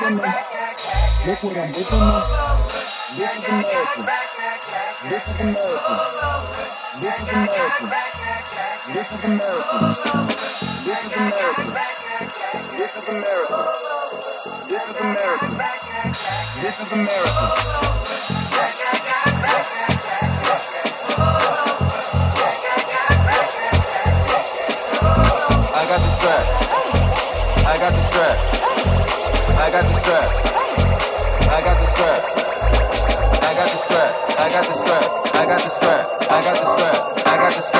whipping up. Look what I'm whipping up. This is America. This is America. This is America. This is America. This is America. This is America. This is America. This is America. I got the strap. I got the strap. I got the strap. I got the strap. I got the strap. I got the strap. I got the strap. I got the strap.